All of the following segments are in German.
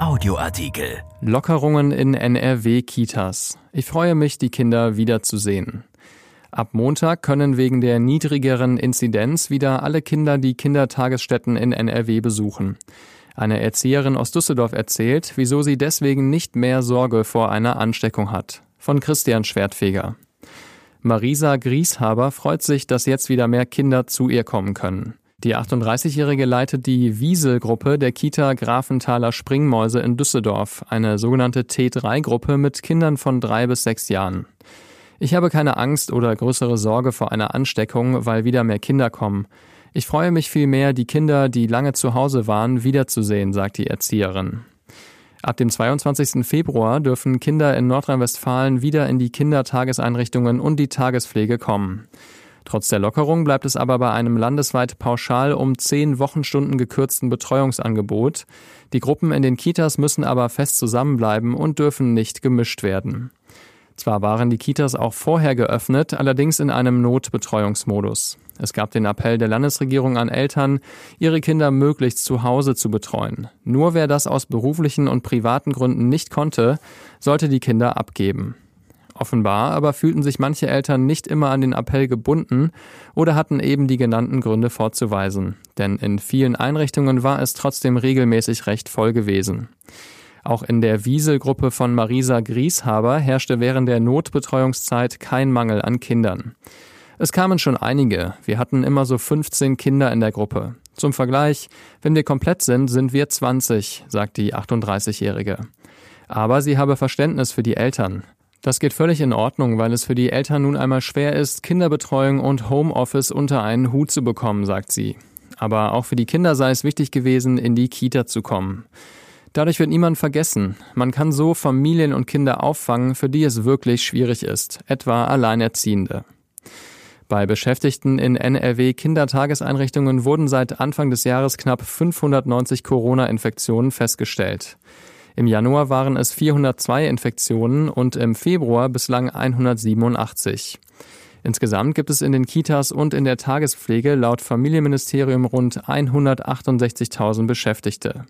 Audioartikel. Lockerungen in NRW-Kitas. Ich freue mich, die Kinder wiederzusehen. Ab Montag können wegen der niedrigeren Inzidenz wieder alle Kinder die Kindertagesstätten in NRW besuchen. Eine Erzieherin aus Düsseldorf erzählt, wieso sie deswegen nicht mehr Sorge vor einer Ansteckung hat. Von Christian Schwertfeger. Marisa Grieshaber freut sich, dass jetzt wieder mehr Kinder zu ihr kommen können. Die 38-Jährige leitet die Wiesel-Gruppe der Kita Grafenthaler Springmäuse in Düsseldorf, eine sogenannte T3-Gruppe mit Kindern von drei bis sechs Jahren. Ich habe keine Angst oder größere Sorge vor einer Ansteckung, weil wieder mehr Kinder kommen. Ich freue mich vielmehr, die Kinder, die lange zu Hause waren, wiederzusehen, sagt die Erzieherin. Ab dem 22. Februar dürfen Kinder in Nordrhein-Westfalen wieder in die Kindertageseinrichtungen und die Tagespflege kommen. Trotz der Lockerung bleibt es aber bei einem landesweit pauschal um zehn Wochenstunden gekürzten Betreuungsangebot. Die Gruppen in den Kitas müssen aber fest zusammenbleiben und dürfen nicht gemischt werden. Zwar waren die Kitas auch vorher geöffnet, allerdings in einem Notbetreuungsmodus. Es gab den Appell der Landesregierung an Eltern, ihre Kinder möglichst zu Hause zu betreuen. Nur wer das aus beruflichen und privaten Gründen nicht konnte, sollte die Kinder abgeben. Offenbar aber fühlten sich manche Eltern nicht immer an den Appell gebunden oder hatten eben die genannten Gründe vorzuweisen. Denn in vielen Einrichtungen war es trotzdem regelmäßig recht voll gewesen. Auch in der Wieselgruppe von Marisa Grieshaber herrschte während der Notbetreuungszeit kein Mangel an Kindern. Es kamen schon einige. Wir hatten immer so 15 Kinder in der Gruppe. Zum Vergleich, wenn wir komplett sind, sind wir 20, sagt die 38-Jährige. Aber sie habe Verständnis für die Eltern. Das geht völlig in Ordnung, weil es für die Eltern nun einmal schwer ist, Kinderbetreuung und Homeoffice unter einen Hut zu bekommen, sagt sie. Aber auch für die Kinder sei es wichtig gewesen, in die Kita zu kommen. Dadurch wird niemand vergessen. Man kann so Familien und Kinder auffangen, für die es wirklich schwierig ist, etwa Alleinerziehende. Bei Beschäftigten in NRW Kindertageseinrichtungen wurden seit Anfang des Jahres knapp 590 Corona-Infektionen festgestellt. Im Januar waren es 402 Infektionen und im Februar bislang 187. Insgesamt gibt es in den Kitas und in der Tagespflege laut Familienministerium rund 168.000 Beschäftigte.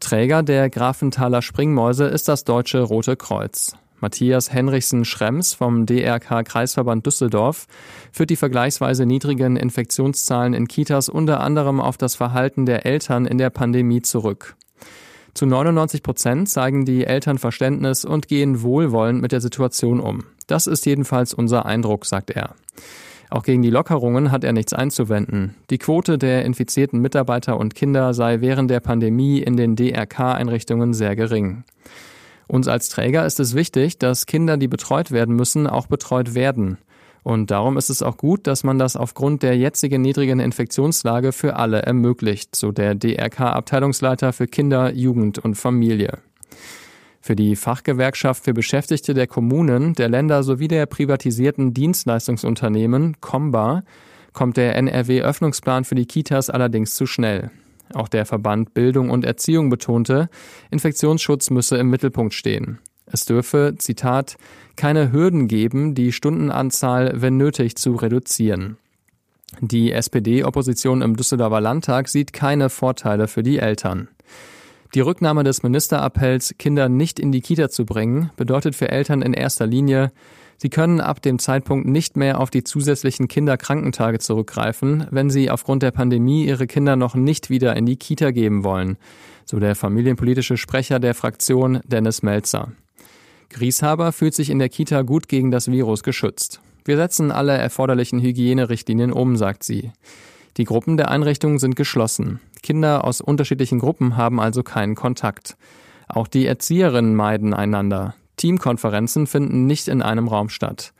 Träger der Grafenthaler Springmäuse ist das Deutsche Rote Kreuz. Matthias Henrichsen Schrems vom DRK Kreisverband Düsseldorf führt die vergleichsweise niedrigen Infektionszahlen in Kitas unter anderem auf das Verhalten der Eltern in der Pandemie zurück. Zu 99 Prozent zeigen die Eltern Verständnis und gehen wohlwollend mit der Situation um. Das ist jedenfalls unser Eindruck, sagt er. Auch gegen die Lockerungen hat er nichts einzuwenden. Die Quote der infizierten Mitarbeiter und Kinder sei während der Pandemie in den DRK-Einrichtungen sehr gering. Uns als Träger ist es wichtig, dass Kinder, die betreut werden müssen, auch betreut werden. Und darum ist es auch gut, dass man das aufgrund der jetzigen niedrigen Infektionslage für alle ermöglicht, so der DRK-Abteilungsleiter für Kinder, Jugend und Familie. Für die Fachgewerkschaft für Beschäftigte der Kommunen, der Länder sowie der privatisierten Dienstleistungsunternehmen Comba kommt der NRW-Öffnungsplan für die Kitas allerdings zu schnell. Auch der Verband Bildung und Erziehung betonte, Infektionsschutz müsse im Mittelpunkt stehen. Es dürfe, Zitat, keine Hürden geben, die Stundenanzahl, wenn nötig, zu reduzieren. Die SPD-Opposition im Düsseldorfer Landtag sieht keine Vorteile für die Eltern. Die Rücknahme des Ministerappells, Kinder nicht in die Kita zu bringen, bedeutet für Eltern in erster Linie, sie können ab dem Zeitpunkt nicht mehr auf die zusätzlichen Kinderkrankentage zurückgreifen, wenn sie aufgrund der Pandemie ihre Kinder noch nicht wieder in die Kita geben wollen, so der familienpolitische Sprecher der Fraktion Dennis Melzer. Grieshaber fühlt sich in der Kita gut gegen das Virus geschützt. Wir setzen alle erforderlichen Hygienerichtlinien um, sagt sie. Die Gruppen der Einrichtungen sind geschlossen. Kinder aus unterschiedlichen Gruppen haben also keinen Kontakt. Auch die Erzieherinnen meiden einander. Teamkonferenzen finden nicht in einem Raum statt.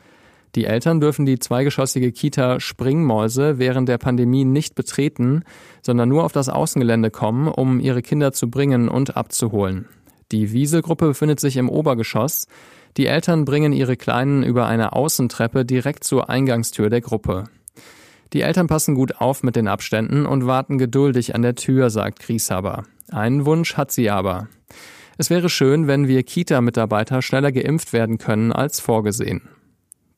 Die Eltern dürfen die zweigeschossige Kita Springmäuse während der Pandemie nicht betreten, sondern nur auf das Außengelände kommen, um ihre Kinder zu bringen und abzuholen. Die Wieselgruppe befindet sich im Obergeschoss. Die Eltern bringen ihre Kleinen über eine Außentreppe direkt zur Eingangstür der Gruppe. Die Eltern passen gut auf mit den Abständen und warten geduldig an der Tür, sagt Grieshaber. Einen Wunsch hat sie aber. Es wäre schön, wenn wir Kita-Mitarbeiter schneller geimpft werden können als vorgesehen.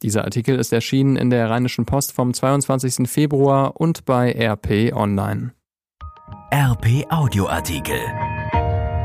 Dieser Artikel ist erschienen in der Rheinischen Post vom 22. Februar und bei RP Online. RP Audioartikel.